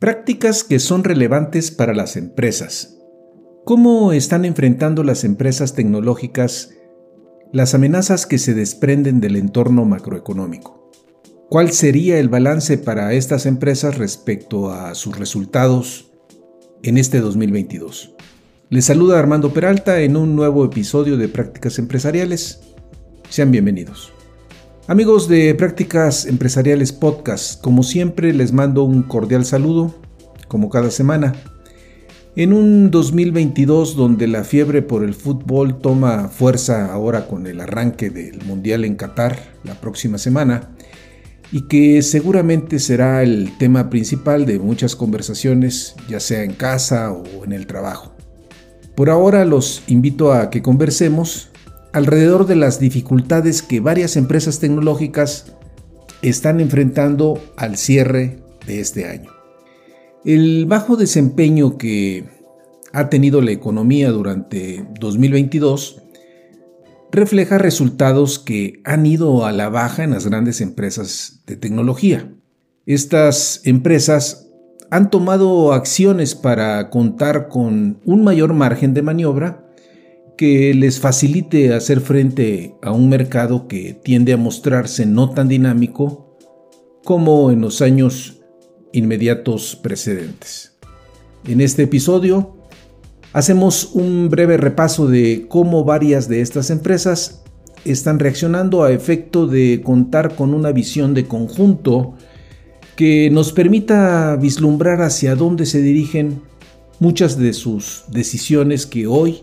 Prácticas que son relevantes para las empresas. ¿Cómo están enfrentando las empresas tecnológicas las amenazas que se desprenden del entorno macroeconómico? ¿Cuál sería el balance para estas empresas respecto a sus resultados en este 2022? Les saluda Armando Peralta en un nuevo episodio de Prácticas Empresariales. Sean bienvenidos. Amigos de Prácticas Empresariales Podcast, como siempre les mando un cordial saludo, como cada semana. En un 2022 donde la fiebre por el fútbol toma fuerza ahora con el arranque del Mundial en Qatar la próxima semana, y que seguramente será el tema principal de muchas conversaciones, ya sea en casa o en el trabajo. Por ahora los invito a que conversemos alrededor de las dificultades que varias empresas tecnológicas están enfrentando al cierre de este año. El bajo desempeño que ha tenido la economía durante 2022 refleja resultados que han ido a la baja en las grandes empresas de tecnología. Estas empresas han tomado acciones para contar con un mayor margen de maniobra que les facilite hacer frente a un mercado que tiende a mostrarse no tan dinámico como en los años inmediatos precedentes. En este episodio hacemos un breve repaso de cómo varias de estas empresas están reaccionando a efecto de contar con una visión de conjunto que nos permita vislumbrar hacia dónde se dirigen muchas de sus decisiones que hoy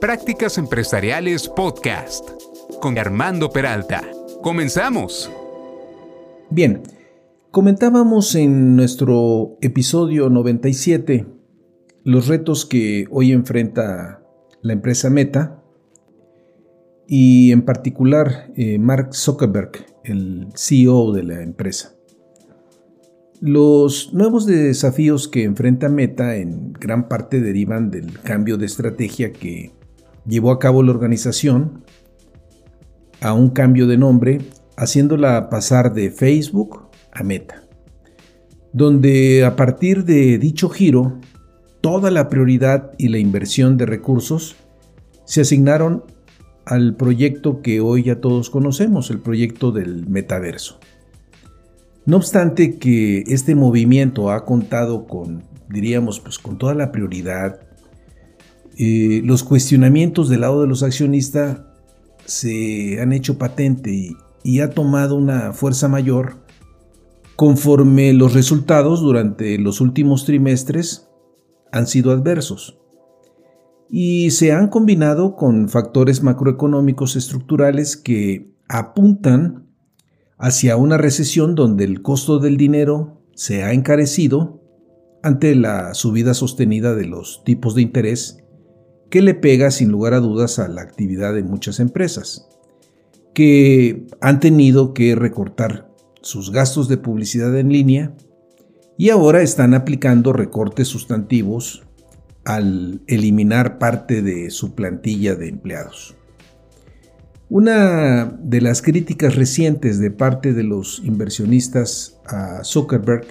Prácticas Empresariales Podcast con Armando Peralta. Comenzamos. Bien, comentábamos en nuestro episodio 97 los retos que hoy enfrenta la empresa Meta y en particular eh, Mark Zuckerberg, el CEO de la empresa. Los nuevos desafíos que enfrenta Meta en gran parte derivan del cambio de estrategia que llevó a cabo la organización a un cambio de nombre, haciéndola pasar de Facebook a Meta, donde a partir de dicho giro, toda la prioridad y la inversión de recursos se asignaron al proyecto que hoy ya todos conocemos, el proyecto del metaverso. No obstante que este movimiento ha contado con, diríamos, pues con toda la prioridad eh, los cuestionamientos del lado de los accionistas se han hecho patente y, y ha tomado una fuerza mayor conforme los resultados durante los últimos trimestres han sido adversos. Y se han combinado con factores macroeconómicos estructurales que apuntan hacia una recesión donde el costo del dinero se ha encarecido ante la subida sostenida de los tipos de interés que le pega sin lugar a dudas a la actividad de muchas empresas, que han tenido que recortar sus gastos de publicidad en línea y ahora están aplicando recortes sustantivos al eliminar parte de su plantilla de empleados. Una de las críticas recientes de parte de los inversionistas a Zuckerberg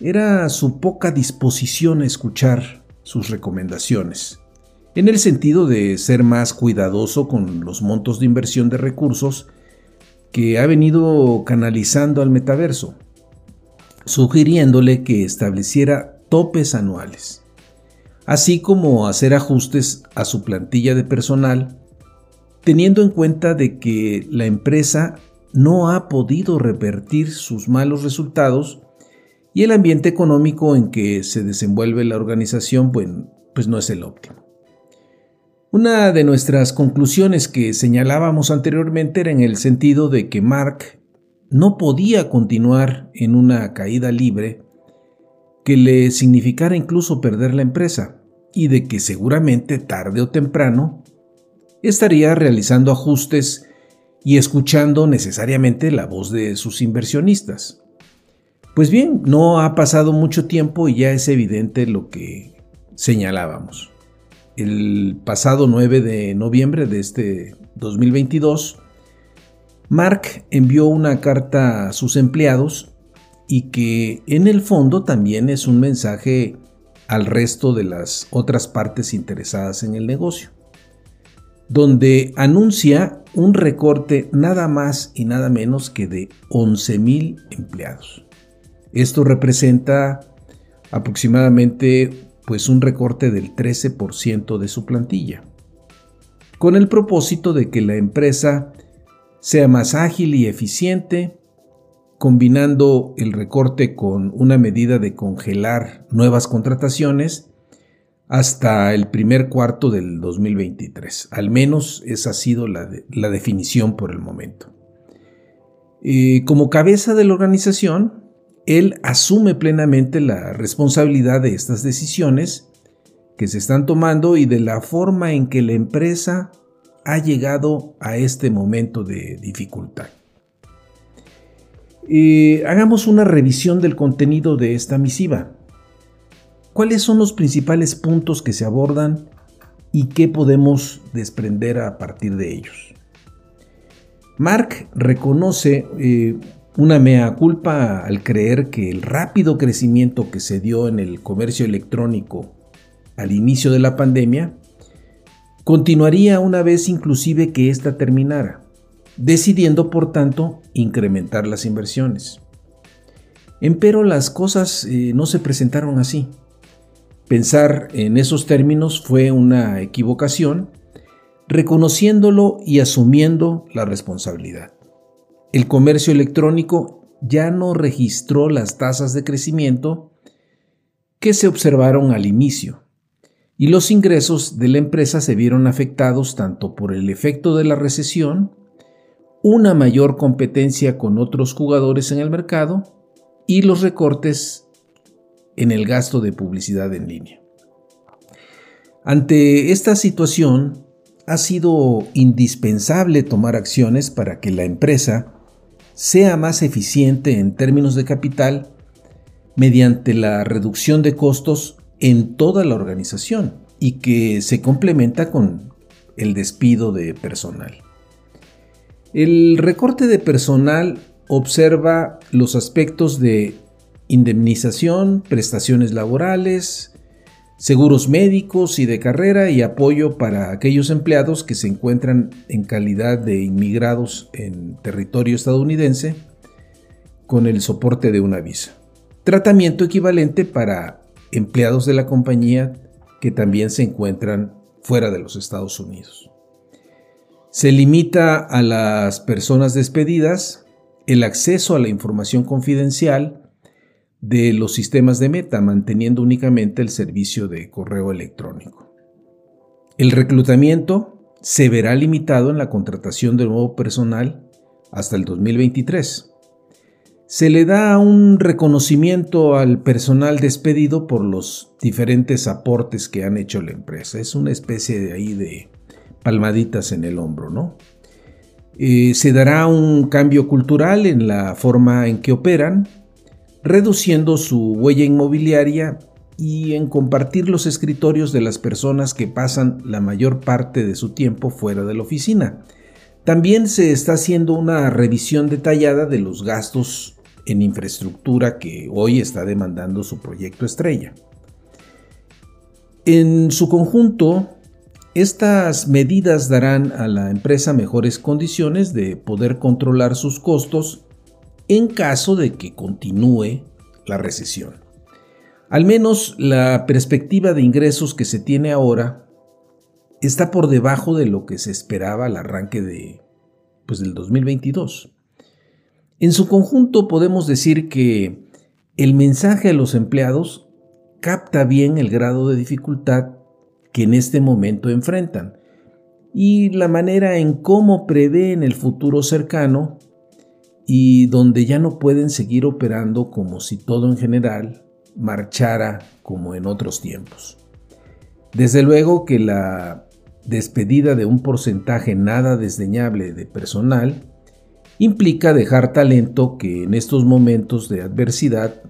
era su poca disposición a escuchar sus recomendaciones en el sentido de ser más cuidadoso con los montos de inversión de recursos que ha venido canalizando al metaverso, sugiriéndole que estableciera topes anuales. así como hacer ajustes a su plantilla de personal, teniendo en cuenta de que la empresa no ha podido revertir sus malos resultados y el ambiente económico en que se desenvuelve la organización pues no es el óptimo. Una de nuestras conclusiones que señalábamos anteriormente era en el sentido de que Mark no podía continuar en una caída libre que le significara incluso perder la empresa y de que seguramente tarde o temprano estaría realizando ajustes y escuchando necesariamente la voz de sus inversionistas. Pues bien, no ha pasado mucho tiempo y ya es evidente lo que señalábamos. El pasado 9 de noviembre de este 2022, Mark envió una carta a sus empleados y que en el fondo también es un mensaje al resto de las otras partes interesadas en el negocio, donde anuncia un recorte nada más y nada menos que de 11.000 empleados. Esto representa aproximadamente pues un recorte del 13% de su plantilla, con el propósito de que la empresa sea más ágil y eficiente, combinando el recorte con una medida de congelar nuevas contrataciones hasta el primer cuarto del 2023. Al menos esa ha sido la, definición por el momento. Eh, como cabeza de la organización, él asume plenamente la responsabilidad de estas decisiones que se están tomando y de la forma en que la empresa ha llegado a este momento de dificultad. Hagamos una revisión del contenido de esta misiva. ¿Cuáles son los principales puntos que se abordan y qué podemos desprender a partir de ellos? Mark reconoce eh, una mea culpa al creer que el rápido crecimiento que se dio en el comercio electrónico al inicio de la pandemia continuaría una vez inclusive que ésta terminara, decidiendo por tanto incrementar las inversiones. Empero las cosas eh, no se presentaron así. Pensar en esos términos fue una equivocación, reconociéndolo y asumiendo la responsabilidad. El comercio electrónico ya no registró las tasas de crecimiento que se observaron al inicio, y los ingresos de la empresa se vieron afectados tanto por el efecto de la recesión, una mayor competencia con otros jugadores en el mercado y los recortes en el gasto de publicidad en línea. Ante esta situación, ha sido indispensable tomar acciones para que la empresa sea más eficiente en términos de capital mediante la reducción de costos en toda la organización y que se complementa con el despido de personal. El recorte de personal observa los aspectos de indemnización, prestaciones laborales, seguros médicos y de carrera y apoyo para aquellos empleados que se encuentran en calidad de inmigrados en territorio estadounidense con el soporte de una visa. Tratamiento equivalente para empleados de la compañía que también se encuentran fuera de los Estados Unidos. Se limita a las personas despedidas el acceso a la información confidencial de los sistemas de meta, manteniendo únicamente el servicio de correo electrónico. El reclutamiento se verá limitado en la contratación de nuevo personal hasta el 2023. Se le da un reconocimiento al personal despedido por los diferentes aportes que han hecho la empresa. Es una especie de ahí de palmaditas en el hombro, ¿no? Eh, se dará un cambio cultural en la forma en que operan, reduciendo su huella inmobiliaria y en compartir los escritorios de las personas que pasan la mayor parte de su tiempo fuera de la oficina. También se está haciendo una revisión detallada de los gastos en infraestructura que hoy está demandando su proyecto estrella. En su conjunto, estas medidas darán a la empresa mejores condiciones de poder controlar sus costos en caso de que continúe la recesión. Al menos la perspectiva de ingresos que se tiene ahora está por debajo de lo que se esperaba al arranque de, pues, del 2022. En su conjunto podemos decir que el mensaje a los empleados capta bien el grado de dificultad que en este momento enfrentan y la manera en cómo prevén el futuro cercano y donde ya no pueden seguir operando como si todo en general marchara como en otros tiempos. Desde luego que la despedida de un porcentaje nada desdeñable de personal implica dejar talento que en estos momentos de adversidad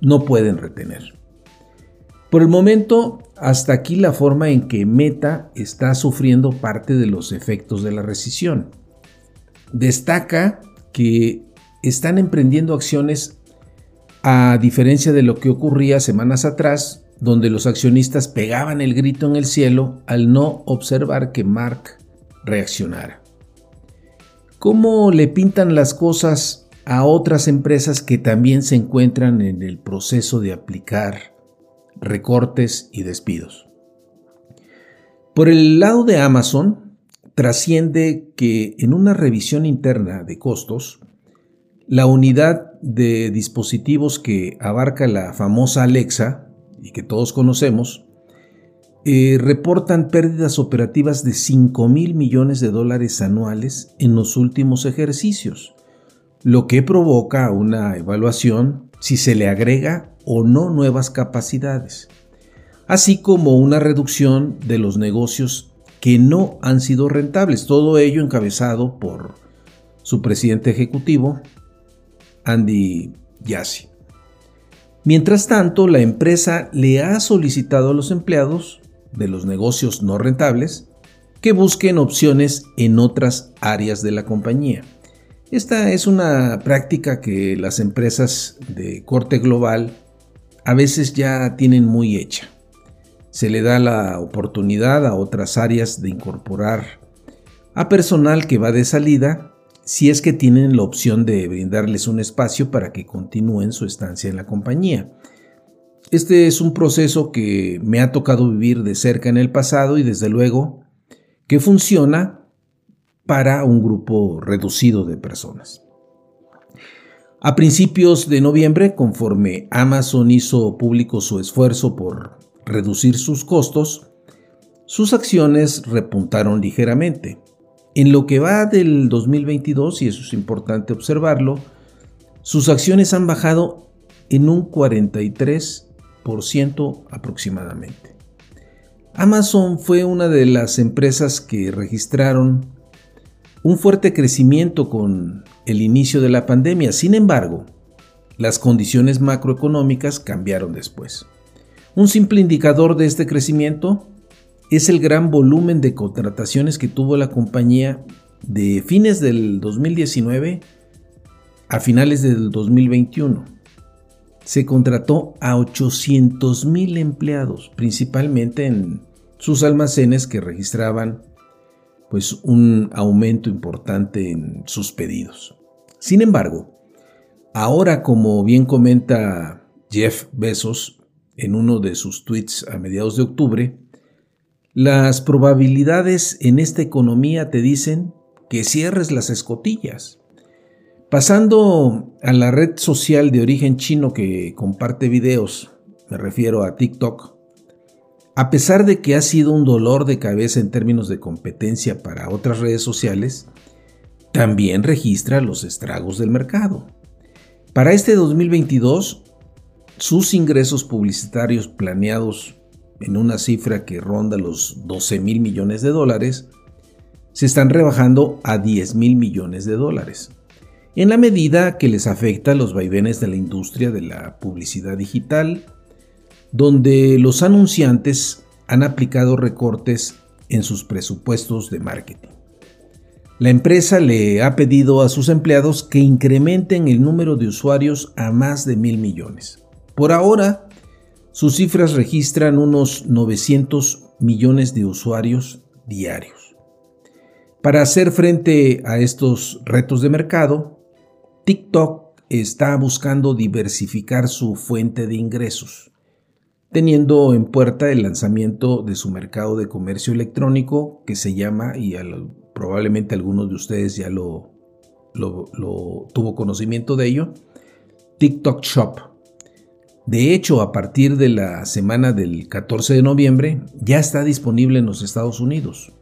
no pueden retener. Por el momento, hasta aquí la forma en que Meta está sufriendo parte de los efectos de la recesión. Destaca que están emprendiendo acciones a diferencia de lo que ocurría semanas atrás, donde los accionistas pegaban el grito en el cielo al no observar que Mark reaccionara. ¿Cómo le pintan las cosas a otras empresas que también se encuentran en el proceso de aplicar recortes y despidos? Por el lado de Amazon, trasciende que en una revisión interna de costos, la unidad de dispositivos que abarca la famosa Alexa, y que todos conocemos, eh, reportan pérdidas operativas de 5 mil millones de dólares anuales en los últimos ejercicios, lo que provoca una evaluación si se le agrega o no nuevas capacidades, así como una reducción de los negocios que no han sido rentables, todo ello encabezado por su presidente ejecutivo, Andy Jassy. Mientras tanto, la empresa le ha solicitado a los empleados de los negocios no rentables que busquen opciones en otras áreas de la compañía. Esta es una práctica que las empresas de corte global a veces ya tienen muy hecha. Se le da la oportunidad a otras áreas de incorporar a personal que va de salida si es que tienen la opción de brindarles un espacio para que continúen su estancia en la compañía. Este es un proceso que me ha tocado vivir de cerca en el pasado y desde luego que funciona para un grupo reducido de personas. A principios de noviembre, conforme Amazon hizo público su esfuerzo por reducir sus costos, sus acciones repuntaron ligeramente. En lo que va del 2022, y eso es importante observarlo, sus acciones han bajado en un 43% aproximadamente. Amazon fue una de las empresas que registraron un fuerte crecimiento con el inicio de la pandemia. Sin embargo, las condiciones macroeconómicas cambiaron después. Un simple indicador de este crecimiento es el gran volumen de contrataciones que tuvo la compañía de fines del 2019 a finales del 2021. Se contrató a 800 mil empleados, principalmente en sus almacenes que registraban pues un aumento importante en sus pedidos. Sin embargo, ahora como bien comenta Jeff Bezos en uno de sus tweets a mediados de octubre, las probabilidades en esta economía te dicen que cierres las escotillas. Pasando a la red social de origen chino que comparte videos, me refiero a TikTok, a pesar de que ha sido un dolor de cabeza en términos de competencia para otras redes sociales, también registra los estragos del mercado. Para este 2022, sus ingresos publicitarios planeados en una cifra que ronda los 12 mil millones de dólares, se están rebajando a 10 mil millones de dólares, en la medida que les afecta los vaivenes de la industria de la publicidad digital, donde los anunciantes han aplicado recortes en sus presupuestos de marketing. La empresa le ha pedido a sus empleados que incrementen el número de usuarios a más de mil millones. Por ahora, sus cifras registran unos 900 millones de usuarios diarios. Para hacer frente a estos retos de mercado, TikTok está buscando diversificar su fuente de ingresos, teniendo en puerta el lanzamiento de su mercado de comercio electrónico que se llama, y probablemente algunos de ustedes ya lo, lo tuvo conocimiento de ello, TikTok Shop. De hecho, a partir de la semana del 14 de noviembre ya está disponible en los Estados Unidos.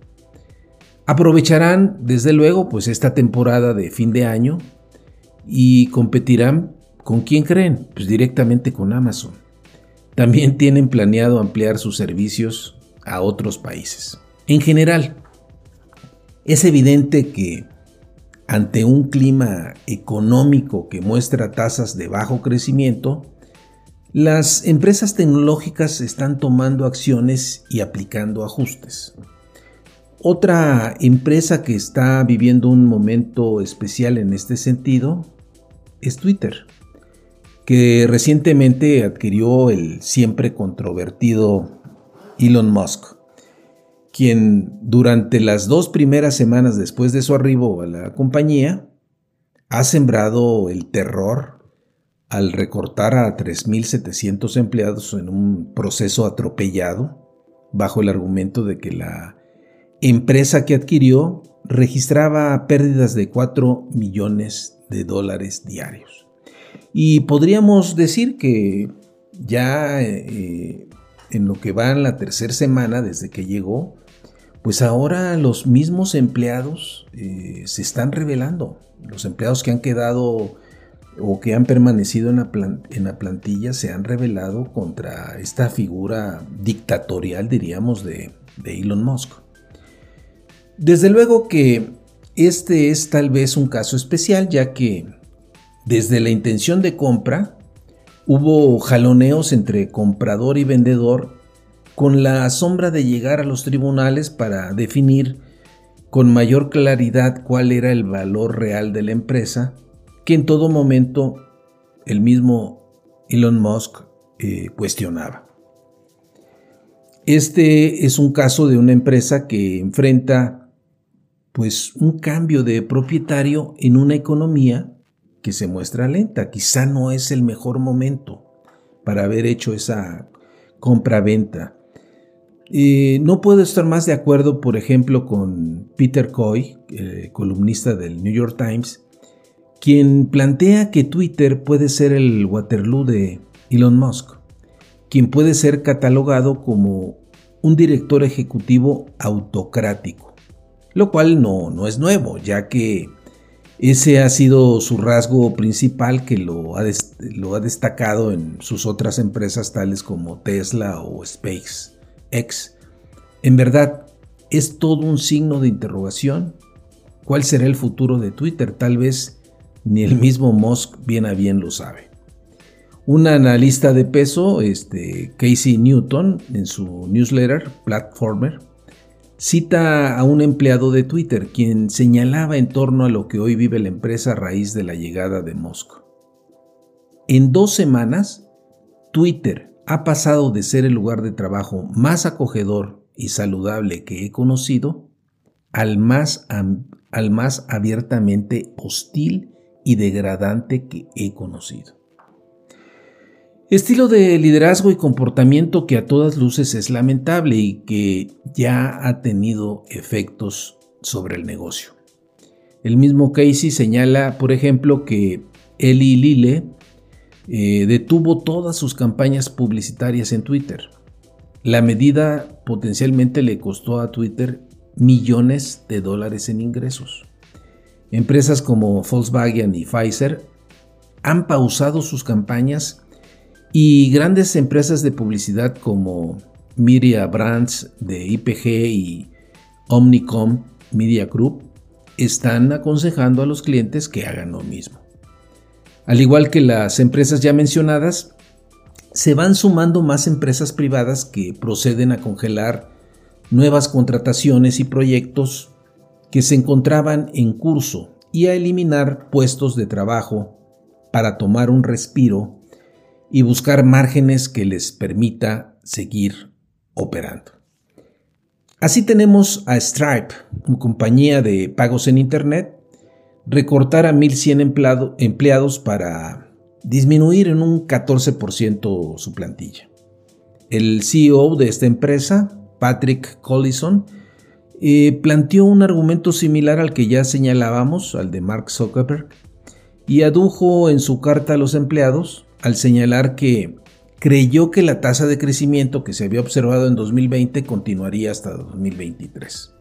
Aprovecharán, desde luego, pues esta temporada de fin de año y competirán con quién creen, pues directamente con Amazon. También tienen planeado ampliar sus servicios a otros países. En general, es evidente que ante un clima económico que muestra tasas de bajo crecimiento, las empresas tecnológicas están tomando acciones y aplicando ajustes. Otra empresa que está viviendo un momento especial en este sentido es Twitter, que recientemente adquirió el siempre controvertido Elon Musk, quien durante las dos primeras semanas después de su arribo a la compañía ha sembrado el terror al recortar a 3.700 empleados en un proceso atropellado bajo el argumento de que la empresa que adquirió registraba pérdidas de 4 millones de dólares diarios. Y podríamos decir que ya eh, en lo que va en la tercera semana desde que llegó, pues ahora los mismos empleados eh, se están revelando. Los empleados que han quedado o que han permanecido en la, plantilla se han revelado contra esta figura dictatorial, diríamos, de, de Elon Musk. Desde luego que este es tal vez un caso especial, ya que desde la intención de compra hubo jaloneos entre comprador y vendedor con la sombra de llegar a los tribunales para definir con mayor claridad cuál era el valor real de la empresa, que en todo momento el mismo Elon Musk eh, cuestionaba. Este es un caso de una empresa que enfrenta pues un cambio de propietario en una economía que se muestra lenta. Quizá no es el mejor momento para haber hecho esa compra-venta. Eh, no puedo estar más de acuerdo, por ejemplo, con Peter Coy, columnista del New York Times, quien plantea que Twitter puede ser el Waterloo de Elon Musk, quien puede ser catalogado como un director ejecutivo autocrático lo cual no, no es nuevo, ya que ese ha sido su rasgo principal que lo ha, lo ha destacado en sus otras empresas tales como Tesla o SpaceX. En verdad, ¿es todo un signo de interrogación? ¿Cuál será el futuro de Twitter? Tal vez ni el mismo Musk bien a bien lo sabe. Un analista de peso, este, Casey Newton, en su newsletter Platformer, cita a un empleado de Twitter quien señalaba en torno a lo que hoy vive la empresa a raíz de la llegada de Musk. En dos semanas, Twitter ha pasado de ser el lugar de trabajo más acogedor y saludable que he conocido al más, al más abiertamente hostil y degradante que he conocido. Estilo de liderazgo y comportamiento que a todas luces es lamentable y que ya ha tenido efectos sobre el negocio. El mismo Casey señala, por ejemplo, que Eli Lille eh, detuvo todas sus campañas publicitarias en Twitter. La medida potencialmente le costó a Twitter millones de dólares en ingresos. Empresas como Volkswagen y Pfizer han pausado sus campañas y grandes empresas de publicidad como Media Brands de IPG y Omnicom Media Group están aconsejando a los clientes que hagan lo mismo. Al igual que las empresas ya mencionadas, se van sumando más empresas privadas que proceden a congelar nuevas contrataciones y proyectos que se encontraban en curso y a eliminar puestos de trabajo para tomar un respiro y buscar márgenes que les permita seguir operando. Así tenemos a Stripe, una compañía de pagos en Internet, recortar a 1.100 empleados para disminuir en un 14% su plantilla. El CEO de esta empresa, Patrick Collison, eh, planteó un argumento similar al que ya señalábamos, al de Mark Zuckerberg, y adujo en su carta a los empleados al señalar que creyó que la tasa de crecimiento que se había observado en 2020 continuaría hasta 2023.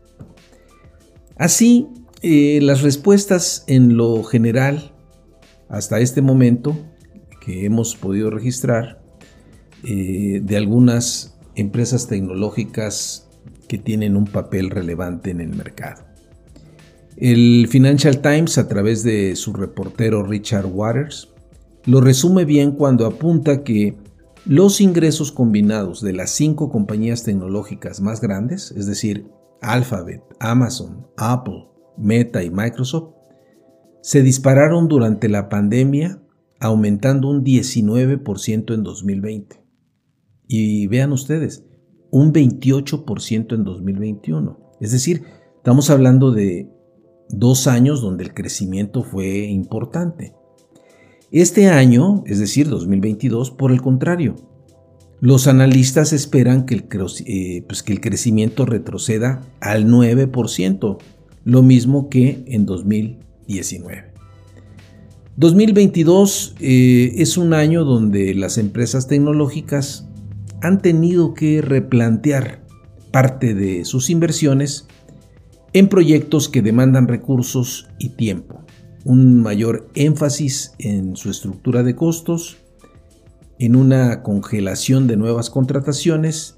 Así, eh, las respuestas en lo general hasta este momento que hemos podido registrar eh, de algunas empresas tecnológicas que tienen un papel relevante en el mercado. El Financial Times, a través de su reportero Richard Waters, lo resume bien cuando apunta que los ingresos combinados de las cinco compañías tecnológicas más grandes, es decir, Alphabet, Amazon, Apple, Meta y Microsoft, se dispararon durante la pandemia, aumentando un 19% en 2020. Y vean ustedes, un 28% en 2021. Es decir, estamos hablando de dos años donde el crecimiento fue importante. Este año, es decir, 2022, por el contrario, los analistas esperan que el, eh, pues crecimiento retroceda al 9%, lo mismo que en 2019. 2022 eh, es un año donde las empresas tecnológicas han tenido que replantear parte de sus inversiones en proyectos que demandan recursos y tiempo, un mayor énfasis en su estructura de costos, en una congelación de nuevas contrataciones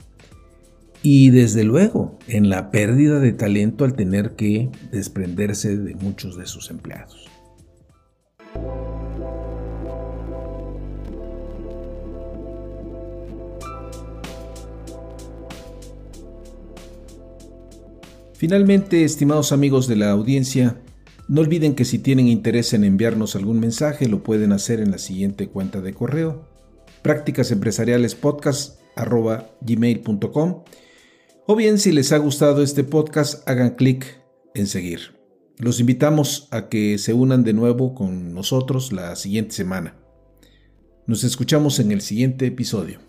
y desde luego en la pérdida de talento al tener que desprenderse de muchos de sus empleados. Finalmente, estimados amigos de la audiencia, no olviden que si tienen interés en enviarnos algún mensaje lo pueden hacer en la siguiente cuenta de correo prácticasempresarialespodcast.gmail.com o bien si les ha gustado este podcast hagan clic en seguir. Los invitamos a que se unan de nuevo con nosotros la siguiente semana. Nos escuchamos en el siguiente episodio.